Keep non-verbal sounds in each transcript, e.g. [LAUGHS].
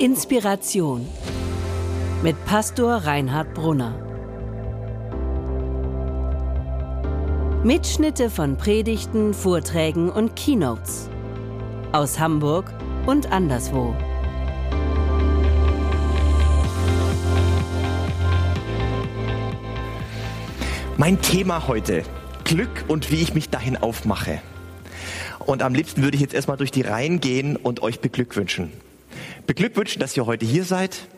Inspiration mit Pastor Reinhard Brunner. Mitschnitte von Predigten, Vorträgen und Keynotes aus Hamburg und anderswo. Mein Thema heute, Glück und wie ich mich dahin aufmache. Und am liebsten würde ich jetzt erstmal durch die Reihen gehen und euch beglückwünschen. Beglückwünschen, dass ihr heute hier seid.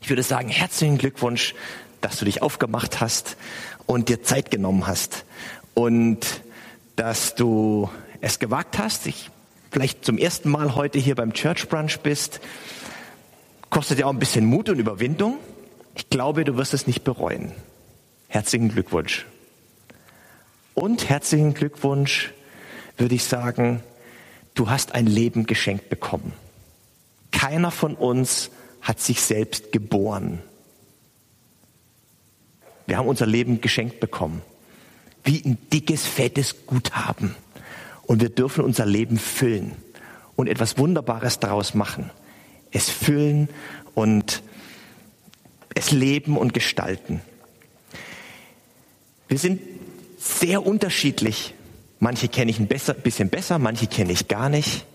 Ich würde sagen, herzlichen Glückwunsch, dass du dich aufgemacht hast und dir Zeit genommen hast und dass du es gewagt hast, dich vielleicht zum ersten Mal heute hier beim Church Brunch bist. Kostet ja auch ein bisschen Mut und Überwindung. Ich glaube, du wirst es nicht bereuen. Herzlichen Glückwunsch. Und herzlichen Glückwunsch würde ich sagen, du hast ein Leben geschenkt bekommen. Keiner von uns hat sich selbst geboren. Wir haben unser Leben geschenkt bekommen. Wie ein dickes, fettes Guthaben. Und wir dürfen unser Leben füllen und etwas Wunderbares daraus machen. Es füllen und es leben und gestalten. Wir sind sehr unterschiedlich Manche kenne ich ein bisschen besser, manche kenne ich gar nicht.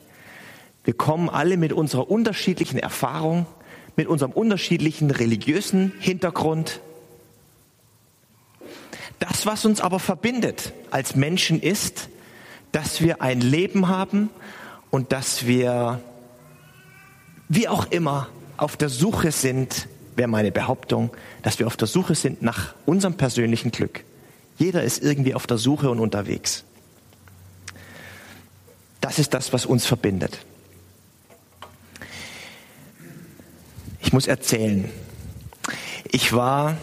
Wir kommen alle mit unserer unterschiedlichen Erfahrung, mit unserem unterschiedlichen religiösen Hintergrund. Das, was uns aber verbindet als Menschen ist, dass wir ein Leben haben und dass wir, wie auch immer, auf der Suche sind, wäre meine Behauptung, dass wir auf der Suche sind nach unserem persönlichen Glück. Jeder ist irgendwie auf der Suche und unterwegs. Das ist das, was uns verbindet. Muss erzählen. Ich war,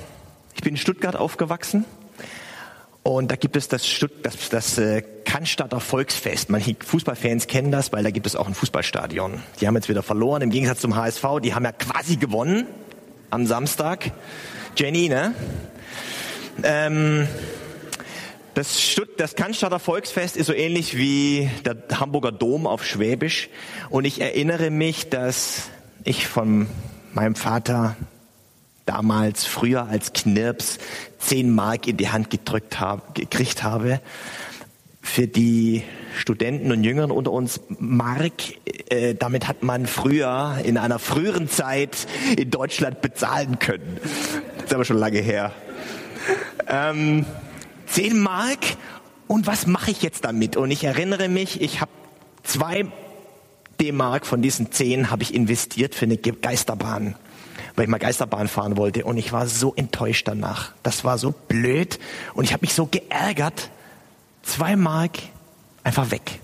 ich bin in Stuttgart aufgewachsen und da gibt es das, Stutt das, das äh, Cannstatter Volksfest. Manche Fußballfans kennen das, weil da gibt es auch ein Fußballstadion. Die haben jetzt wieder verloren, im Gegensatz zum HSV. Die haben ja quasi gewonnen am Samstag. Jenny, ne? Ähm, das, Stutt das Cannstatter Volksfest ist so ähnlich wie der Hamburger Dom auf Schwäbisch. Und ich erinnere mich, dass ich von meinem Vater damals früher als Knirps zehn Mark in die Hand gedrückt habe, gekriegt habe. Für die Studenten und Jüngeren unter uns Mark, äh, damit hat man früher in einer früheren Zeit in Deutschland bezahlen können. Das ist aber schon lange her. Ähm, 10 Mark und was mache ich jetzt damit? Und ich erinnere mich, ich habe zwei D-Mark von diesen 10 habe ich investiert für eine Geisterbahn, weil ich mal Geisterbahn fahren wollte und ich war so enttäuscht danach. Das war so blöd und ich habe mich so geärgert. Zwei Mark einfach weg.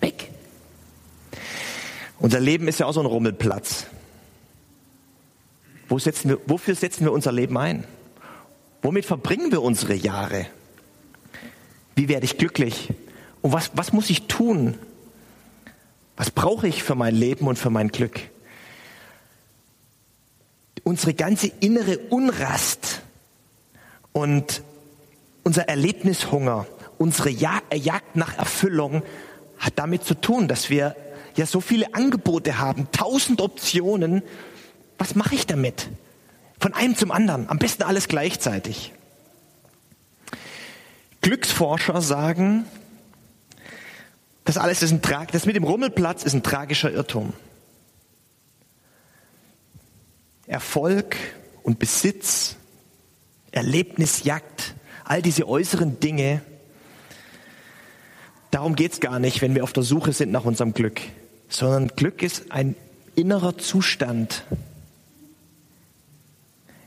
Weg. Unser Leben ist ja auch so ein Rummelplatz. Wo setzen wir, wofür setzen wir unser Leben ein? Womit verbringen wir unsere Jahre? Wie werde ich glücklich? Und was, was muss ich tun? Was brauche ich für mein Leben und für mein Glück? Unsere ganze innere Unrast und unser Erlebnishunger, unsere Jagd nach Erfüllung hat damit zu tun, dass wir ja so viele Angebote haben, tausend Optionen. Was mache ich damit? Von einem zum anderen. Am besten alles gleichzeitig. Glücksforscher sagen, das alles ist ein Trag, das mit dem Rummelplatz ist ein tragischer Irrtum. Erfolg und Besitz, Erlebnisjagd, all diese äußeren Dinge, darum geht es gar nicht, wenn wir auf der Suche sind nach unserem Glück, sondern Glück ist ein innerer Zustand,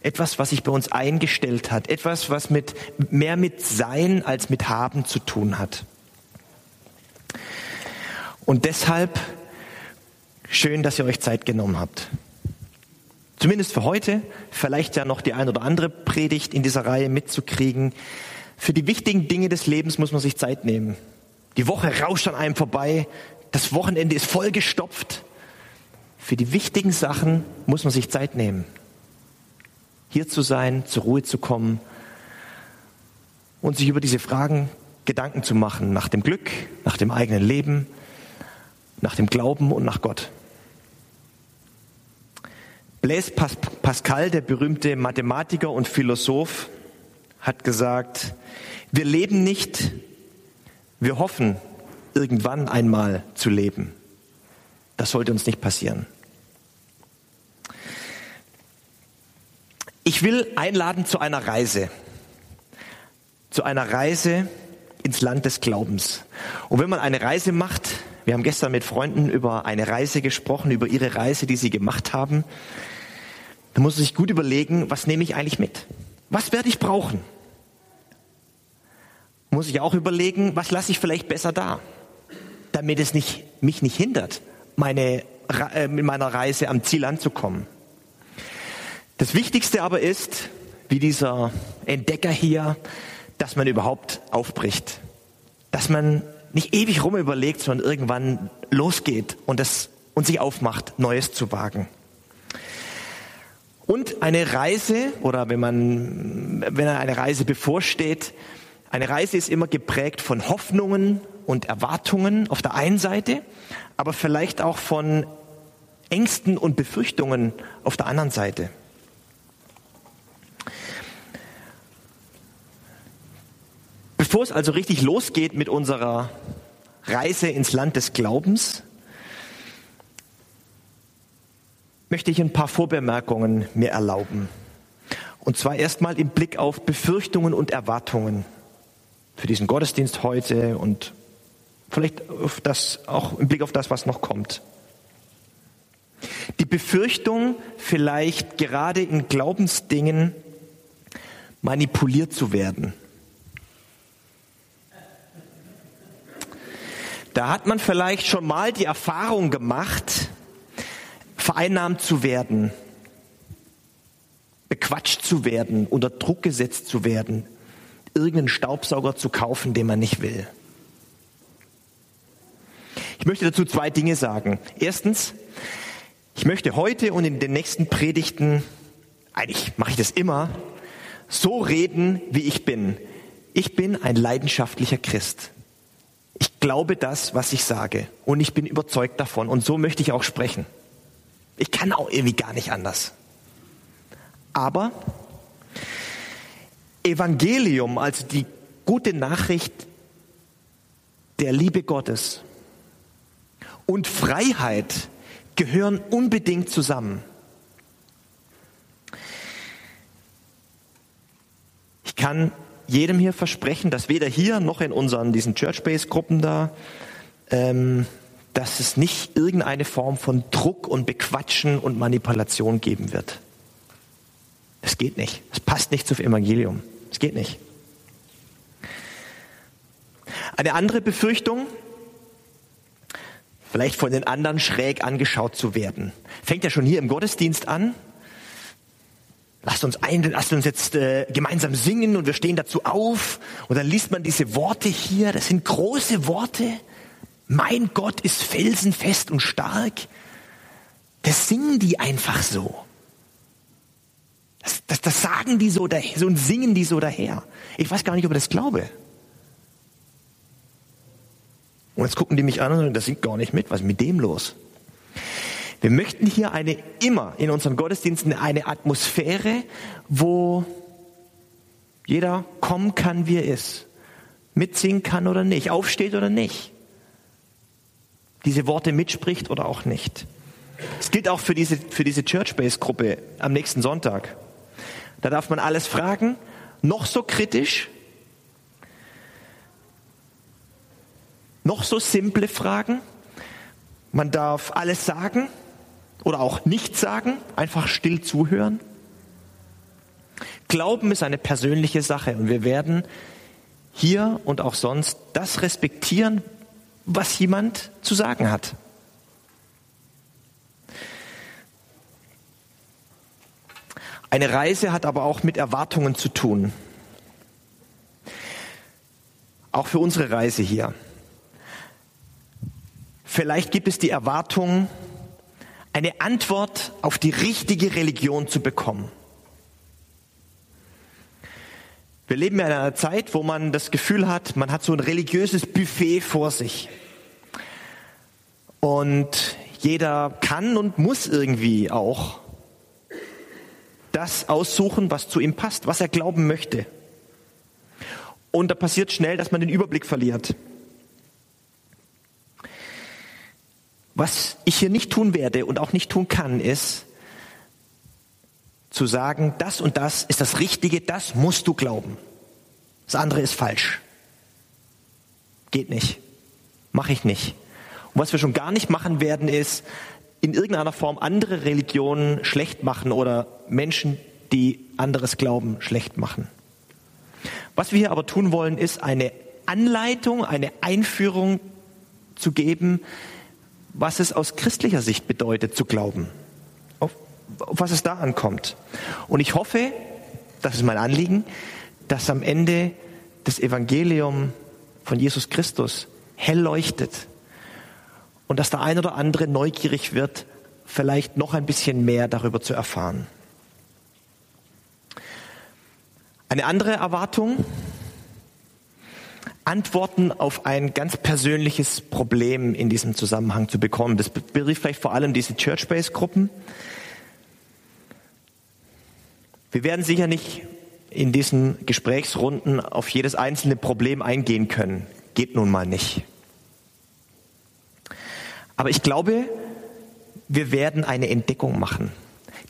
etwas, was sich bei uns eingestellt hat, etwas, was mit, mehr mit Sein als mit Haben zu tun hat. Und deshalb schön, dass ihr euch Zeit genommen habt. Zumindest für heute, vielleicht ja noch die ein oder andere Predigt in dieser Reihe mitzukriegen. Für die wichtigen Dinge des Lebens muss man sich Zeit nehmen. Die Woche rauscht an einem vorbei, das Wochenende ist vollgestopft. Für die wichtigen Sachen muss man sich Zeit nehmen hier zu sein, zur Ruhe zu kommen und sich über diese Fragen Gedanken zu machen nach dem Glück, nach dem eigenen Leben, nach dem Glauben und nach Gott. Blaise Pascal, der berühmte Mathematiker und Philosoph, hat gesagt, wir leben nicht, wir hoffen irgendwann einmal zu leben. Das sollte uns nicht passieren. Ich will einladen zu einer Reise. Zu einer Reise ins Land des Glaubens. Und wenn man eine Reise macht, wir haben gestern mit Freunden über eine Reise gesprochen, über ihre Reise, die sie gemacht haben, dann muss sich gut überlegen, was nehme ich eigentlich mit? Was werde ich brauchen? Muss ich auch überlegen, was lasse ich vielleicht besser da, damit es nicht, mich nicht hindert, meine, äh, mit meiner Reise am Ziel anzukommen. Das Wichtigste aber ist, wie dieser Entdecker hier, dass man überhaupt aufbricht. Dass man nicht ewig rum überlegt, sondern irgendwann losgeht und, das, und sich aufmacht, Neues zu wagen. Und eine Reise, oder wenn man, wenn eine Reise bevorsteht, eine Reise ist immer geprägt von Hoffnungen und Erwartungen auf der einen Seite, aber vielleicht auch von Ängsten und Befürchtungen auf der anderen Seite. Bevor es also richtig losgeht mit unserer Reise ins Land des Glaubens, möchte ich ein paar Vorbemerkungen mir erlauben. Und zwar erstmal im Blick auf Befürchtungen und Erwartungen für diesen Gottesdienst heute und vielleicht das, auch im Blick auf das, was noch kommt. Die Befürchtung, vielleicht gerade in Glaubensdingen manipuliert zu werden. Da hat man vielleicht schon mal die Erfahrung gemacht, vereinnahmt zu werden, bequatscht zu werden, unter Druck gesetzt zu werden, irgendeinen Staubsauger zu kaufen, den man nicht will. Ich möchte dazu zwei Dinge sagen. Erstens, ich möchte heute und in den nächsten Predigten, eigentlich mache ich das immer, so reden, wie ich bin. Ich bin ein leidenschaftlicher Christ. Ich glaube das, was ich sage und ich bin überzeugt davon und so möchte ich auch sprechen. Ich kann auch irgendwie gar nicht anders. Aber Evangelium, also die gute Nachricht der Liebe Gottes und Freiheit gehören unbedingt zusammen. Ich kann jedem hier versprechen, dass weder hier noch in unseren diesen Church-Base-Gruppen da, ähm, dass es nicht irgendeine Form von Druck und Bequatschen und Manipulation geben wird. Es geht nicht. Es passt nicht zum Evangelium. Es geht nicht. Eine andere Befürchtung, vielleicht von den anderen schräg angeschaut zu werden, fängt ja schon hier im Gottesdienst an. Lasst uns ein, lasst uns jetzt äh, gemeinsam singen und wir stehen dazu auf. Und dann liest man diese Worte hier. Das sind große Worte. Mein Gott ist felsenfest und stark. Das singen die einfach so. Das, das, das sagen die so, daher, so und singen die so daher. Ich weiß gar nicht, ob ich das glaube. Und jetzt gucken die mich an und sagen, das singt gar nicht mit. Was ist mit dem los? Wir möchten hier eine, immer in unseren Gottesdiensten eine Atmosphäre, wo jeder kommen kann, wie er ist. Mitsingen kann oder nicht, aufsteht oder nicht. Diese Worte mitspricht oder auch nicht. Es gilt auch für diese, für diese Church-Base-Gruppe am nächsten Sonntag. Da darf man alles fragen, noch so kritisch, noch so simple Fragen. Man darf alles sagen oder auch nichts sagen, einfach still zuhören. Glauben ist eine persönliche Sache und wir werden hier und auch sonst das respektieren, was jemand zu sagen hat. Eine Reise hat aber auch mit Erwartungen zu tun. Auch für unsere Reise hier. Vielleicht gibt es die Erwartung, eine Antwort auf die richtige Religion zu bekommen. Wir leben in einer Zeit, wo man das Gefühl hat, man hat so ein religiöses Buffet vor sich. Und jeder kann und muss irgendwie auch das aussuchen, was zu ihm passt, was er glauben möchte. Und da passiert schnell, dass man den Überblick verliert. Was ich hier nicht tun werde und auch nicht tun kann, ist zu sagen, das und das ist das Richtige, das musst du glauben. Das andere ist falsch. Geht nicht. Mache ich nicht. Und was wir schon gar nicht machen werden, ist in irgendeiner Form andere Religionen schlecht machen oder Menschen, die anderes glauben, schlecht machen. Was wir hier aber tun wollen, ist eine Anleitung, eine Einführung zu geben, was es aus christlicher Sicht bedeutet zu glauben, auf, auf was es da ankommt. Und ich hoffe, das ist mein Anliegen, dass am Ende das Evangelium von Jesus Christus hell leuchtet und dass der ein oder andere neugierig wird, vielleicht noch ein bisschen mehr darüber zu erfahren. Eine andere Erwartung, Antworten auf ein ganz persönliches Problem in diesem Zusammenhang zu bekommen. Das betrifft vielleicht vor allem diese Church-Based-Gruppen. Wir werden sicher nicht in diesen Gesprächsrunden auf jedes einzelne Problem eingehen können. Geht nun mal nicht. Aber ich glaube, wir werden eine Entdeckung machen.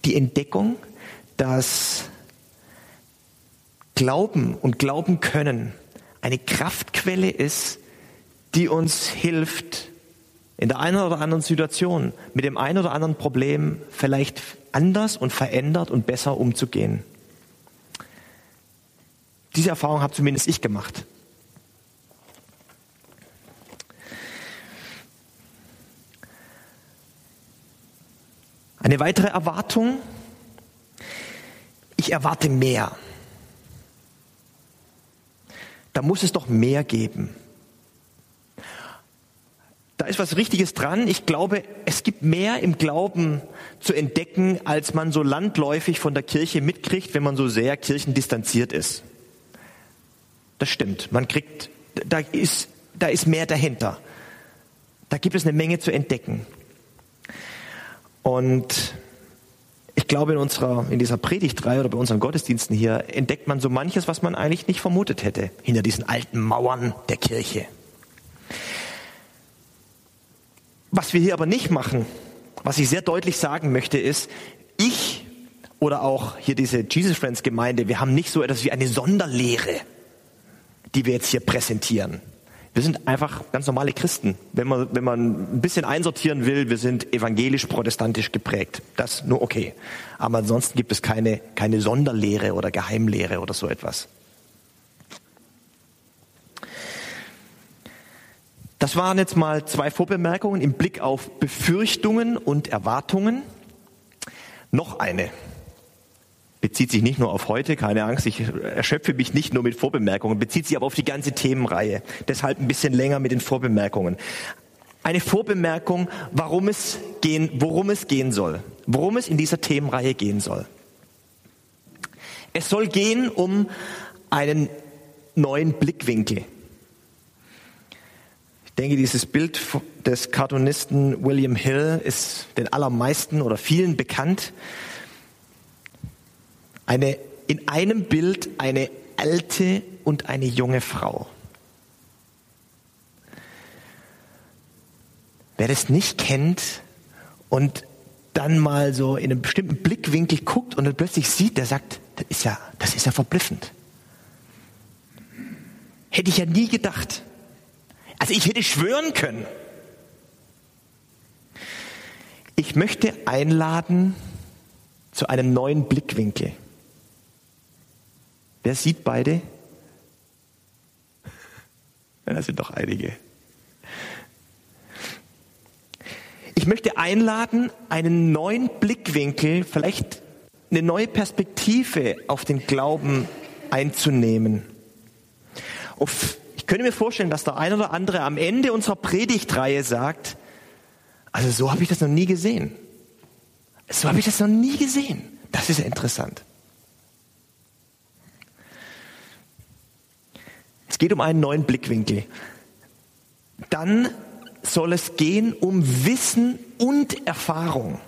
Die Entdeckung, dass Glauben und Glauben können eine Kraftquelle ist, die uns hilft, in der einen oder anderen Situation mit dem einen oder anderen Problem vielleicht anders und verändert und besser umzugehen. Diese Erfahrung habe zumindest ich gemacht. Eine weitere Erwartung, ich erwarte mehr da muss es doch mehr geben. Da ist was Richtiges dran. Ich glaube, es gibt mehr im Glauben zu entdecken, als man so landläufig von der Kirche mitkriegt, wenn man so sehr kirchendistanziert ist. Das stimmt. Man kriegt, da ist, da ist mehr dahinter. Da gibt es eine Menge zu entdecken. Und ich glaube, in unserer, in dieser Predigtreihe oder bei unseren Gottesdiensten hier entdeckt man so manches, was man eigentlich nicht vermutet hätte, hinter diesen alten Mauern der Kirche. Was wir hier aber nicht machen, was ich sehr deutlich sagen möchte, ist, ich oder auch hier diese Jesus Friends Gemeinde, wir haben nicht so etwas wie eine Sonderlehre, die wir jetzt hier präsentieren. Wir sind einfach ganz normale Christen. Wenn man, wenn man ein bisschen einsortieren will, wir sind evangelisch-protestantisch geprägt. Das nur okay. Aber ansonsten gibt es keine, keine Sonderlehre oder Geheimlehre oder so etwas. Das waren jetzt mal zwei Vorbemerkungen im Blick auf Befürchtungen und Erwartungen. Noch eine bezieht sich nicht nur auf heute, keine Angst, ich erschöpfe mich nicht nur mit Vorbemerkungen, bezieht sich aber auf die ganze Themenreihe. Deshalb ein bisschen länger mit den Vorbemerkungen. Eine Vorbemerkung, warum es gehen, worum es gehen soll, worum es in dieser Themenreihe gehen soll. Es soll gehen um einen neuen Blickwinkel. Ich denke, dieses Bild des Cartoonisten William Hill ist den allermeisten oder vielen bekannt. Eine, in einem Bild eine alte und eine junge Frau. Wer das nicht kennt und dann mal so in einem bestimmten Blickwinkel guckt und dann plötzlich sieht, der sagt, das ist ja, das ist ja verblüffend. Hätte ich ja nie gedacht. Also ich hätte schwören können. Ich möchte einladen zu einem neuen Blickwinkel. Wer sieht beide? Ja, das sind doch einige. Ich möchte einladen, einen neuen Blickwinkel, vielleicht eine neue Perspektive auf den Glauben einzunehmen. Ich könnte mir vorstellen, dass der ein oder andere am Ende unserer Predigtreihe sagt, also so habe ich das noch nie gesehen. So habe ich das noch nie gesehen. Das ist interessant. Es geht um einen neuen Blickwinkel. Dann soll es gehen um Wissen und Erfahrung.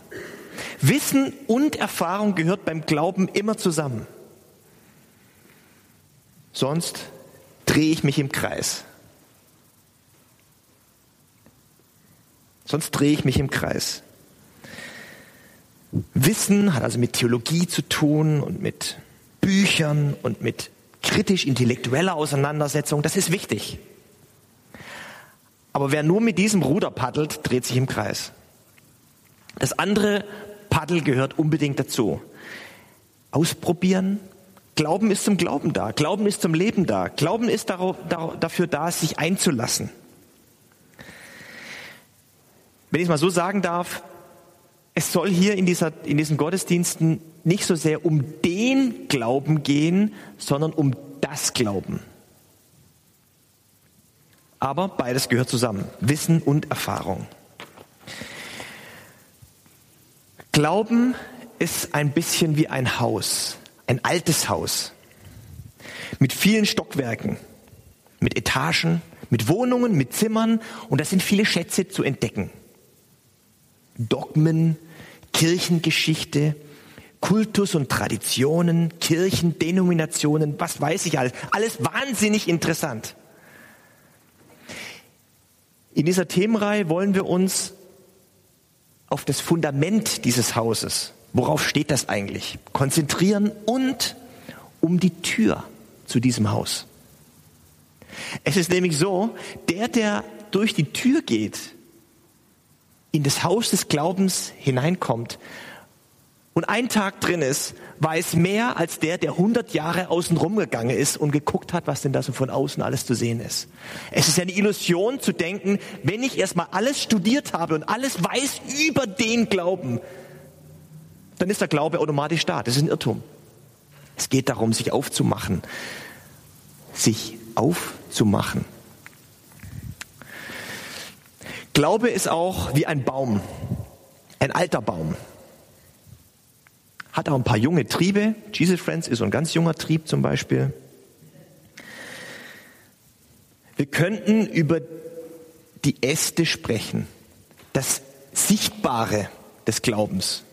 Wissen und Erfahrung gehört beim Glauben immer zusammen. Sonst drehe ich mich im Kreis. Sonst drehe ich mich im Kreis. Wissen hat also mit Theologie zu tun und mit Büchern und mit kritisch-intellektueller Auseinandersetzung. Das ist wichtig. Aber wer nur mit diesem Ruder paddelt, dreht sich im Kreis. Das andere Paddel gehört unbedingt dazu. Ausprobieren. Glauben ist zum Glauben da. Glauben ist zum Leben da. Glauben ist dafür da, sich einzulassen. Wenn ich es mal so sagen darf, es soll hier in, dieser, in diesen Gottesdiensten nicht so sehr um den Glauben gehen, sondern um das Glauben. Aber beides gehört zusammen. Wissen und Erfahrung. Glauben ist ein bisschen wie ein Haus, ein altes Haus mit vielen Stockwerken, mit Etagen, mit Wohnungen, mit Zimmern und da sind viele Schätze zu entdecken. Dogmen, Kirchengeschichte, Kultus und Traditionen, Kirchendenominationen, was weiß ich alles. Alles wahnsinnig interessant. In dieser Themenreihe wollen wir uns auf das Fundament dieses Hauses, worauf steht das eigentlich, konzentrieren und um die Tür zu diesem Haus. Es ist nämlich so, der, der durch die Tür geht, in das Haus des Glaubens hineinkommt, und ein Tag drin ist, weiß mehr als der, der 100 Jahre außen rumgegangen ist und geguckt hat, was denn da so von außen alles zu sehen ist. Es ist eine Illusion zu denken, wenn ich erstmal alles studiert habe und alles weiß über den Glauben, dann ist der Glaube automatisch da. Das ist ein Irrtum. Es geht darum, sich aufzumachen. Sich aufzumachen. Glaube ist auch wie ein Baum, ein alter Baum hat auch ein paar junge Triebe. Jesus Friends ist so ein ganz junger Trieb zum Beispiel. Wir könnten über die Äste sprechen, das Sichtbare des Glaubens,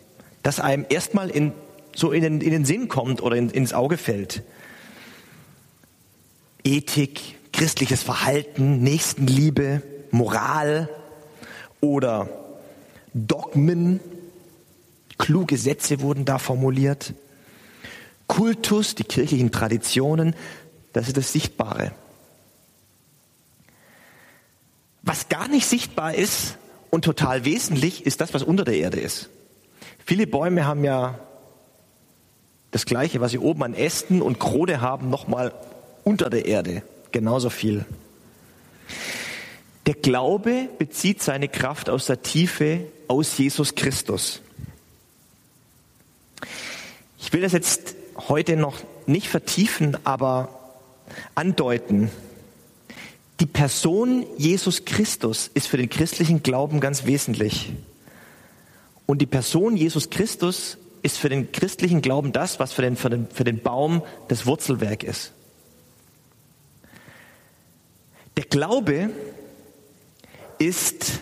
das einem erstmal in, so in den, in den Sinn kommt oder in, ins Auge fällt. Ethik, christliches Verhalten, Nächstenliebe, Moral oder Dogmen, Kluge Sätze wurden da formuliert. Kultus, die kirchlichen Traditionen, das ist das Sichtbare. Was gar nicht sichtbar ist und total wesentlich, ist das, was unter der Erde ist. Viele Bäume haben ja das Gleiche, was sie oben an Ästen und Krone haben, nochmal unter der Erde. Genauso viel. Der Glaube bezieht seine Kraft aus der Tiefe, aus Jesus Christus. Ich will das jetzt heute noch nicht vertiefen, aber andeuten. Die Person Jesus Christus ist für den christlichen Glauben ganz wesentlich. Und die Person Jesus Christus ist für den christlichen Glauben das, was für den, für den, für den Baum das Wurzelwerk ist. Der Glaube ist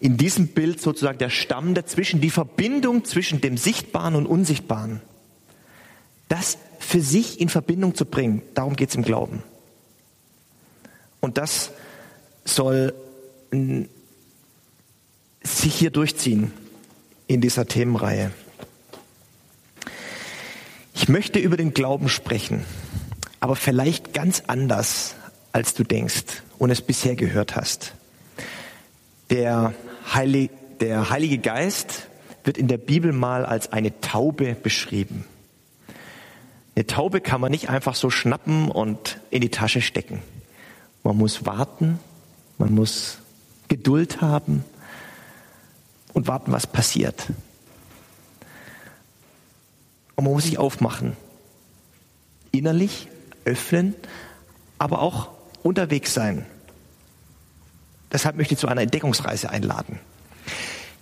in diesem Bild sozusagen der Stamm dazwischen, die Verbindung zwischen dem Sichtbaren und Unsichtbaren. Das für sich in Verbindung zu bringen, darum geht es im Glauben. Und das soll sich hier durchziehen in dieser Themenreihe. Ich möchte über den Glauben sprechen, aber vielleicht ganz anders, als du denkst und es bisher gehört hast. Der Heilig, der Heilige Geist wird in der Bibel mal als eine Taube beschrieben. Eine Taube kann man nicht einfach so schnappen und in die Tasche stecken. Man muss warten, man muss Geduld haben und warten, was passiert. Und man muss sich aufmachen, innerlich öffnen, aber auch unterwegs sein. Deshalb möchte ich zu einer Entdeckungsreise einladen.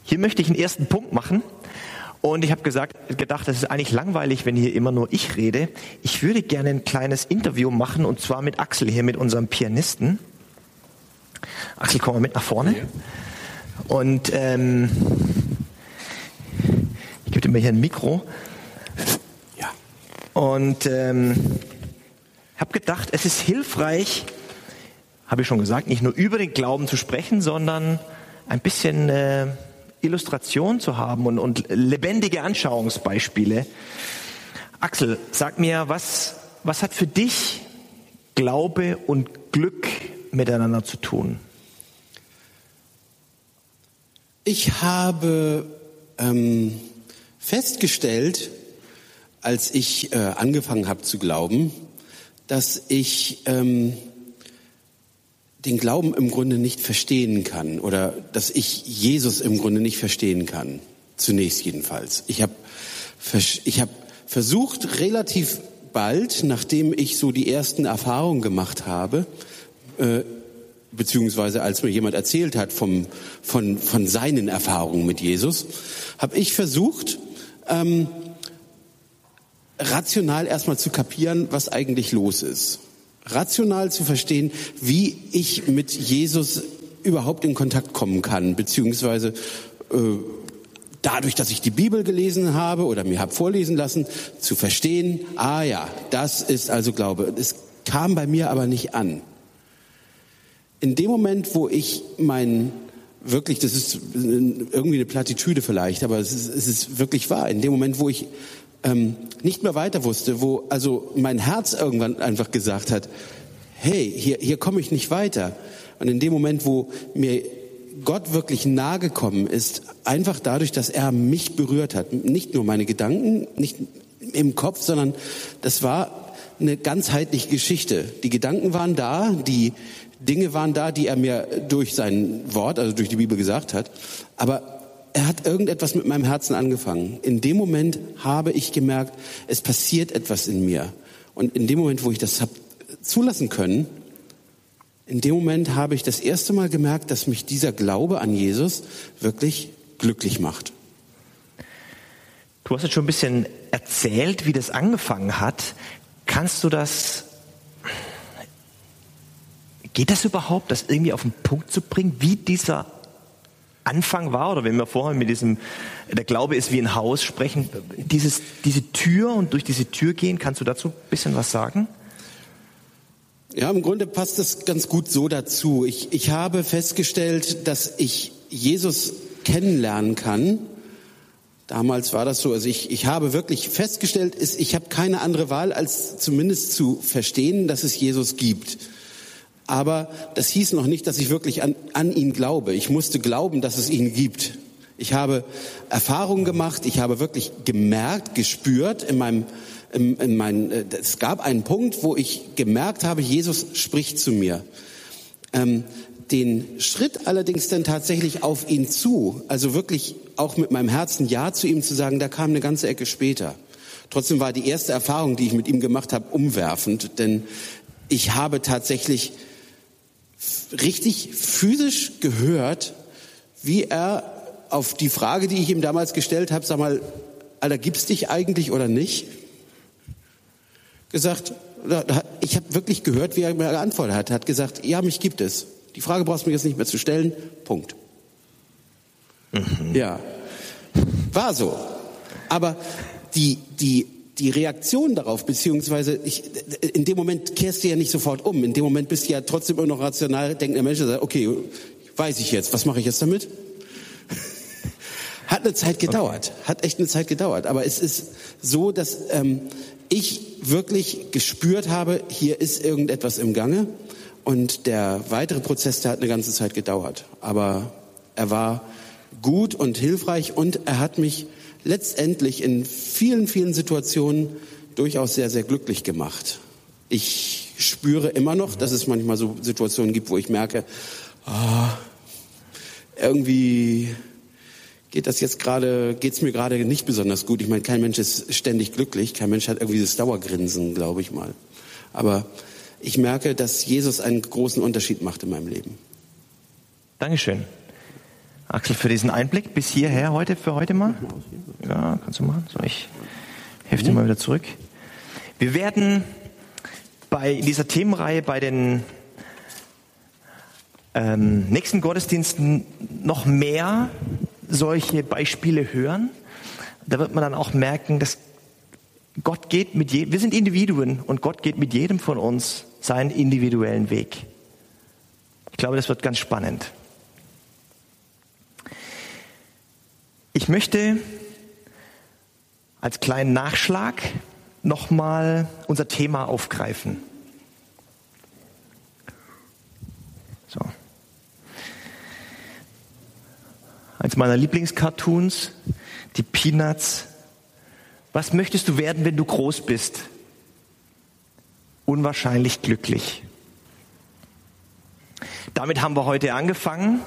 Hier möchte ich einen ersten Punkt machen. Und ich habe gesagt, gedacht, das ist eigentlich langweilig, wenn hier immer nur ich rede. Ich würde gerne ein kleines Interview machen und zwar mit Axel hier, mit unserem Pianisten. Axel, komm mal mit nach vorne. Und ähm, bitte mir hier ein Mikro. Ja. Und ähm, habe gedacht, es ist hilfreich, habe ich schon gesagt, nicht nur über den Glauben zu sprechen, sondern ein bisschen äh, Illustration zu haben und, und lebendige Anschauungsbeispiele. Axel, sag mir, was, was hat für dich Glaube und Glück miteinander zu tun? Ich habe ähm, festgestellt, als ich äh, angefangen habe zu glauben, dass ich ähm, den Glauben im Grunde nicht verstehen kann oder dass ich Jesus im Grunde nicht verstehen kann. Zunächst jedenfalls. Ich habe ich hab versucht, relativ bald, nachdem ich so die ersten Erfahrungen gemacht habe, äh, beziehungsweise als mir jemand erzählt hat vom, von, von seinen Erfahrungen mit Jesus, habe ich versucht, ähm, rational erstmal zu kapieren, was eigentlich los ist rational zu verstehen, wie ich mit Jesus überhaupt in Kontakt kommen kann, beziehungsweise äh, dadurch, dass ich die Bibel gelesen habe oder mir habe vorlesen lassen, zu verstehen, ah ja, das ist also Glaube. Es kam bei mir aber nicht an. In dem Moment, wo ich mein wirklich, das ist irgendwie eine Plattitüde vielleicht, aber es ist, es ist wirklich wahr. In dem Moment, wo ich ähm, nicht mehr weiter wusste, wo also mein Herz irgendwann einfach gesagt hat, hey, hier, hier komme ich nicht weiter. Und in dem Moment, wo mir Gott wirklich nahe gekommen ist, einfach dadurch, dass er mich berührt hat, nicht nur meine Gedanken, nicht im Kopf, sondern das war eine ganzheitliche Geschichte. Die Gedanken waren da, die Dinge waren da, die er mir durch sein Wort, also durch die Bibel gesagt hat. Aber er hat irgendetwas mit meinem Herzen angefangen. In dem Moment habe ich gemerkt, es passiert etwas in mir. Und in dem Moment, wo ich das habe zulassen können, in dem Moment habe ich das erste Mal gemerkt, dass mich dieser Glaube an Jesus wirklich glücklich macht. Du hast jetzt schon ein bisschen erzählt, wie das angefangen hat. Kannst du das, geht das überhaupt, das irgendwie auf den Punkt zu bringen, wie dieser Anfang war oder wenn wir vorher mit diesem, der Glaube ist wie ein Haus sprechen, dieses, diese Tür und durch diese Tür gehen, kannst du dazu ein bisschen was sagen? Ja, im Grunde passt das ganz gut so dazu. Ich, ich habe festgestellt, dass ich Jesus kennenlernen kann. Damals war das so. Also ich, ich habe wirklich festgestellt, ich habe keine andere Wahl, als zumindest zu verstehen, dass es Jesus gibt aber das hieß noch nicht, dass ich wirklich an, an ihn glaube. Ich musste glauben, dass es ihn gibt. Ich habe Erfahrungen gemacht, ich habe wirklich gemerkt, gespürt in meinem, in, in mein, äh, es gab einen Punkt, wo ich gemerkt habe, Jesus spricht zu mir. Ähm, den Schritt allerdings dann tatsächlich auf ihn zu, also wirklich auch mit meinem Herzen Ja zu ihm zu sagen, da kam eine ganze Ecke später. Trotzdem war die erste Erfahrung, die ich mit ihm gemacht habe, umwerfend, denn ich habe tatsächlich richtig physisch gehört, wie er auf die Frage, die ich ihm damals gestellt habe, sag mal, Alter, gibt's dich eigentlich oder nicht? Gesagt, ich habe wirklich gehört, wie er mir geantwortet hat. Er hat gesagt, ja, mich gibt es. Die Frage brauchst du mir jetzt nicht mehr zu stellen. Punkt. Mhm. Ja, war so. Aber die, die die Reaktion darauf, beziehungsweise ich, in dem Moment kehrst du ja nicht sofort um. In dem Moment bist du ja trotzdem immer noch rational denkender Mensch, der sagt, okay, weiß ich jetzt, was mache ich jetzt damit? [LAUGHS] Hat eine Zeit gedauert, okay. hat echt eine Zeit gedauert. Aber es ist so, dass ähm, ich wirklich gespürt habe, hier ist irgendetwas im Gange. Und der weitere Prozess, der hat eine ganze Zeit gedauert. Aber er war gut und hilfreich und er hat mich letztendlich in vielen, vielen Situationen durchaus sehr, sehr glücklich gemacht. Ich spüre immer noch, dass es manchmal so Situationen gibt, wo ich merke, oh, irgendwie geht das jetzt gerade, geht's mir gerade nicht besonders gut. Ich meine, kein Mensch ist ständig glücklich, kein Mensch hat irgendwie dieses Dauergrinsen, glaube ich mal. Aber ich merke, dass Jesus einen großen Unterschied macht in meinem Leben. Dankeschön. Axel, für diesen Einblick bis hierher heute, für heute mal. Ja, kannst du machen. So, ich helfe dir mal wieder zurück. Wir werden bei dieser Themenreihe bei den ähm, nächsten Gottesdiensten noch mehr solche Beispiele hören. Da wird man dann auch merken, dass Gott geht mit jedem, wir sind Individuen und Gott geht mit jedem von uns seinen individuellen Weg. Ich glaube, das wird ganz spannend. Ich möchte als kleinen Nachschlag nochmal unser Thema aufgreifen. So. Eins meiner Lieblingscartoons, die Peanuts. Was möchtest du werden, wenn du groß bist? Unwahrscheinlich glücklich. Damit haben wir heute angefangen.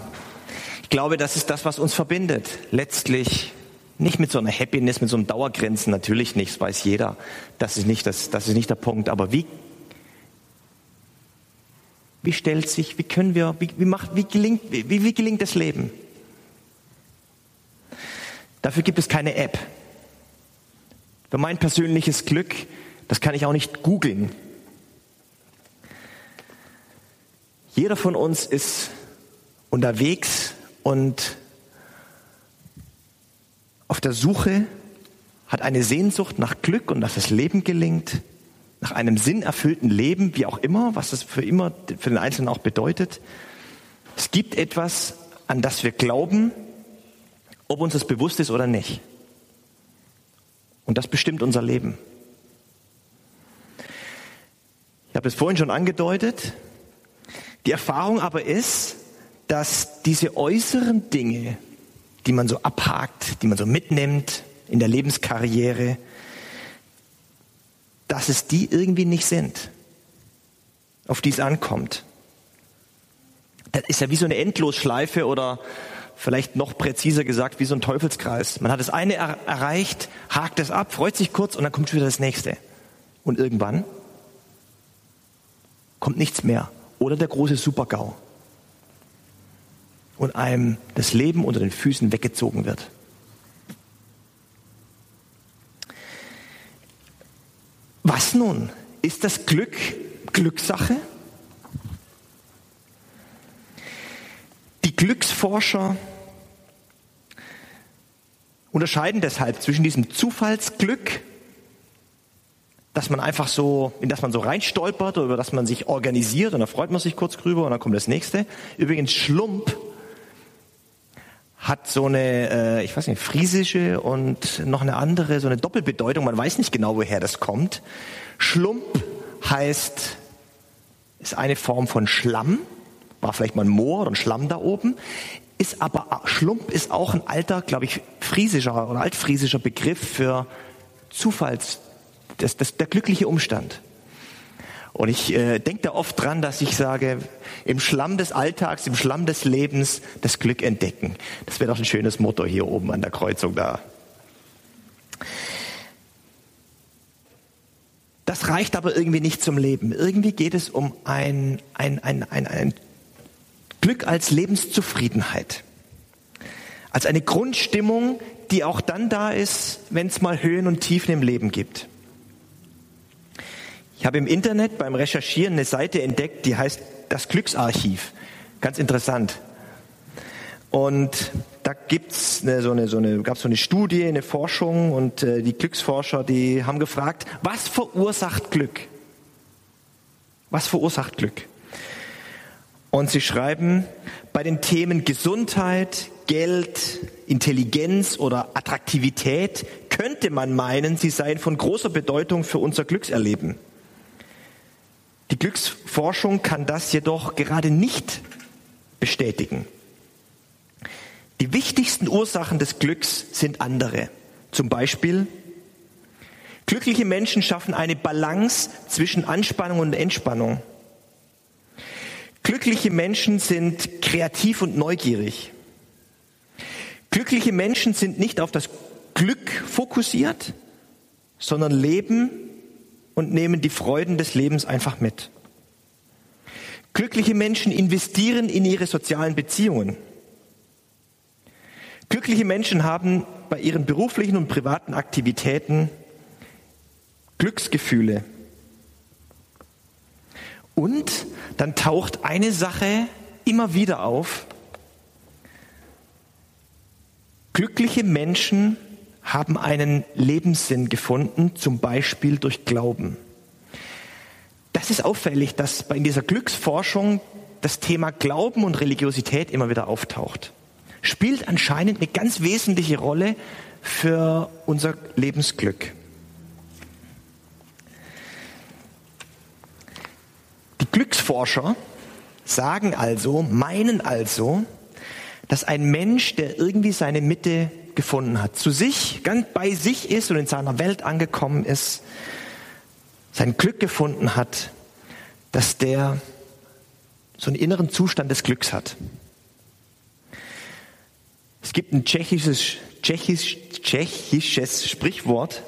Glaube, das ist das, was uns verbindet. Letztlich nicht mit so einer Happiness, mit so einem Dauergrenzen, natürlich nicht, das weiß jeder. Das ist nicht, das, das ist nicht der Punkt. Aber wie, wie stellt sich, wie können wir, wie, wie macht, wie gelingt, wie, wie gelingt das Leben? Dafür gibt es keine App. Für mein persönliches Glück, das kann ich auch nicht googeln. Jeder von uns ist unterwegs und auf der Suche, hat eine Sehnsucht nach Glück und dass das Leben gelingt, nach einem sinnerfüllten Leben, wie auch immer, was das für immer für den Einzelnen auch bedeutet. Es gibt etwas, an das wir glauben, ob uns das bewusst ist oder nicht. Und das bestimmt unser Leben. Ich habe es vorhin schon angedeutet. Die Erfahrung aber ist, dass diese äußeren Dinge, die man so abhakt, die man so mitnimmt in der Lebenskarriere, dass es die irgendwie nicht sind, auf die es ankommt. Das ist ja wie so eine Endlosschleife oder vielleicht noch präziser gesagt wie so ein Teufelskreis. Man hat das eine er erreicht, hakt es ab, freut sich kurz und dann kommt wieder das nächste. Und irgendwann kommt nichts mehr. Oder der große Supergau und einem das Leben unter den Füßen weggezogen wird. Was nun? Ist das Glück Glückssache? Die Glücksforscher unterscheiden deshalb zwischen diesem Zufallsglück, dass man einfach so, in das man so reinstolpert oder über das man sich organisiert und da freut man sich kurz drüber und dann kommt das nächste. Übrigens Schlump hat so eine, äh, ich weiß nicht, friesische und noch eine andere, so eine Doppelbedeutung. Man weiß nicht genau, woher das kommt. Schlump heißt, ist eine Form von Schlamm. War vielleicht mal ein Moor oder ein Schlamm da oben. Ist aber, Schlump ist auch ein alter, glaube ich, friesischer oder altfriesischer Begriff für Zufalls, das, das, der glückliche Umstand. Und ich äh, denke da oft dran, dass ich sage, im Schlamm des Alltags, im Schlamm des Lebens das Glück entdecken. Das wäre doch ein schönes Motto hier oben an der Kreuzung da. Das reicht aber irgendwie nicht zum Leben. Irgendwie geht es um ein, ein, ein, ein, ein Glück als Lebenszufriedenheit. Als eine Grundstimmung, die auch dann da ist, wenn es mal Höhen und Tiefen im Leben gibt. Ich habe im Internet beim Recherchieren eine Seite entdeckt, die heißt das Glücksarchiv. Ganz interessant. Und da gibt's eine, so eine, so eine, gab's so eine Studie, eine Forschung und äh, die Glücksforscher, die haben gefragt, was verursacht Glück? Was verursacht Glück? Und sie schreiben, bei den Themen Gesundheit, Geld, Intelligenz oder Attraktivität könnte man meinen, sie seien von großer Bedeutung für unser Glückserleben. Die Glücksforschung kann das jedoch gerade nicht bestätigen. Die wichtigsten Ursachen des Glücks sind andere. Zum Beispiel, glückliche Menschen schaffen eine Balance zwischen Anspannung und Entspannung. Glückliche Menschen sind kreativ und neugierig. Glückliche Menschen sind nicht auf das Glück fokussiert, sondern leben und nehmen die Freuden des Lebens einfach mit. Glückliche Menschen investieren in ihre sozialen Beziehungen. Glückliche Menschen haben bei ihren beruflichen und privaten Aktivitäten Glücksgefühle. Und dann taucht eine Sache immer wieder auf. Glückliche Menschen haben einen Lebenssinn gefunden, zum Beispiel durch Glauben. Das ist auffällig, dass bei dieser Glücksforschung das Thema Glauben und Religiosität immer wieder auftaucht. Spielt anscheinend eine ganz wesentliche Rolle für unser Lebensglück. Die Glücksforscher sagen also, meinen also, dass ein Mensch, der irgendwie seine Mitte gefunden hat, zu sich, ganz bei sich ist und in seiner Welt angekommen ist, sein Glück gefunden hat, dass der so einen inneren Zustand des Glücks hat. Es gibt ein tschechisches, tschechisch, tschechisches Sprichwort,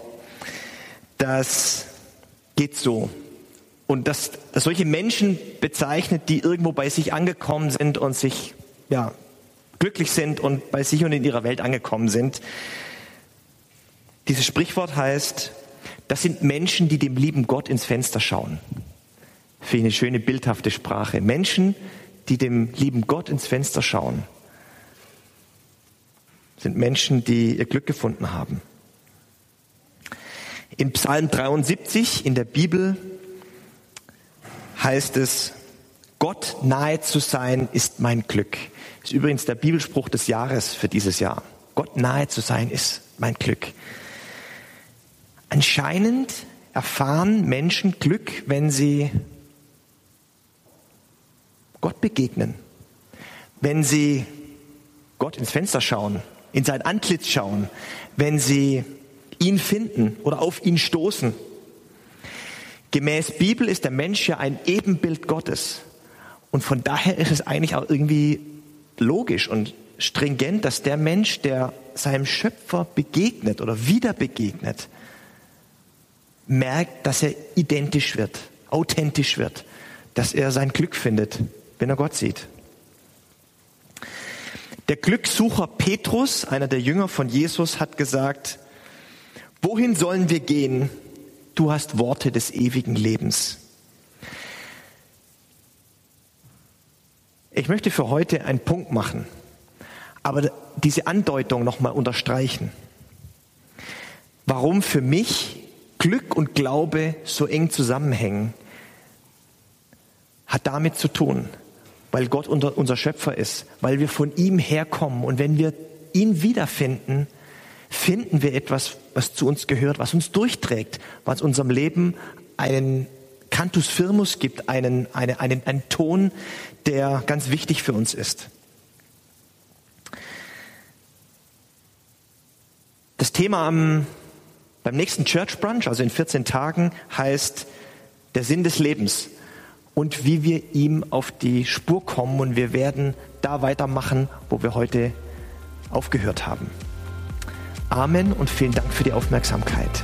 das geht so. Und das, das solche Menschen bezeichnet, die irgendwo bei sich angekommen sind und sich ja, glücklich sind und bei sich und in ihrer Welt angekommen sind. Dieses Sprichwort heißt, das sind Menschen, die dem lieben Gott ins Fenster schauen. Für eine schöne bildhafte Sprache. Menschen, die dem lieben Gott ins Fenster schauen, sind Menschen, die ihr Glück gefunden haben. In Psalm 73 in der Bibel heißt es, Gott nahe zu sein ist mein Glück. Ist übrigens der Bibelspruch des Jahres für dieses Jahr. Gott nahe zu sein ist mein Glück. Anscheinend erfahren Menschen Glück, wenn sie Gott begegnen, wenn sie Gott ins Fenster schauen, in sein Antlitz schauen, wenn sie ihn finden oder auf ihn stoßen. Gemäß Bibel ist der Mensch ja ein Ebenbild Gottes. Und von daher ist es eigentlich auch irgendwie logisch und stringent, dass der Mensch, der seinem Schöpfer begegnet oder wieder begegnet, merkt, dass er identisch wird, authentisch wird, dass er sein Glück findet, wenn er Gott sieht. Der Glückssucher Petrus, einer der Jünger von Jesus, hat gesagt, wohin sollen wir gehen? Du hast Worte des ewigen Lebens. Ich möchte für heute einen Punkt machen, aber diese Andeutung nochmal unterstreichen. Warum für mich Glück und Glaube so eng zusammenhängen, hat damit zu tun, weil Gott unser Schöpfer ist, weil wir von ihm herkommen und wenn wir ihn wiederfinden, finden wir etwas, was zu uns gehört, was uns durchträgt, was unserem Leben einen Cantus Firmus gibt, einen, einen, einen, einen Ton, der ganz wichtig für uns ist. Das Thema am beim nächsten Church Brunch, also in 14 Tagen, heißt der Sinn des Lebens und wie wir ihm auf die Spur kommen und wir werden da weitermachen, wo wir heute aufgehört haben. Amen und vielen Dank für die Aufmerksamkeit.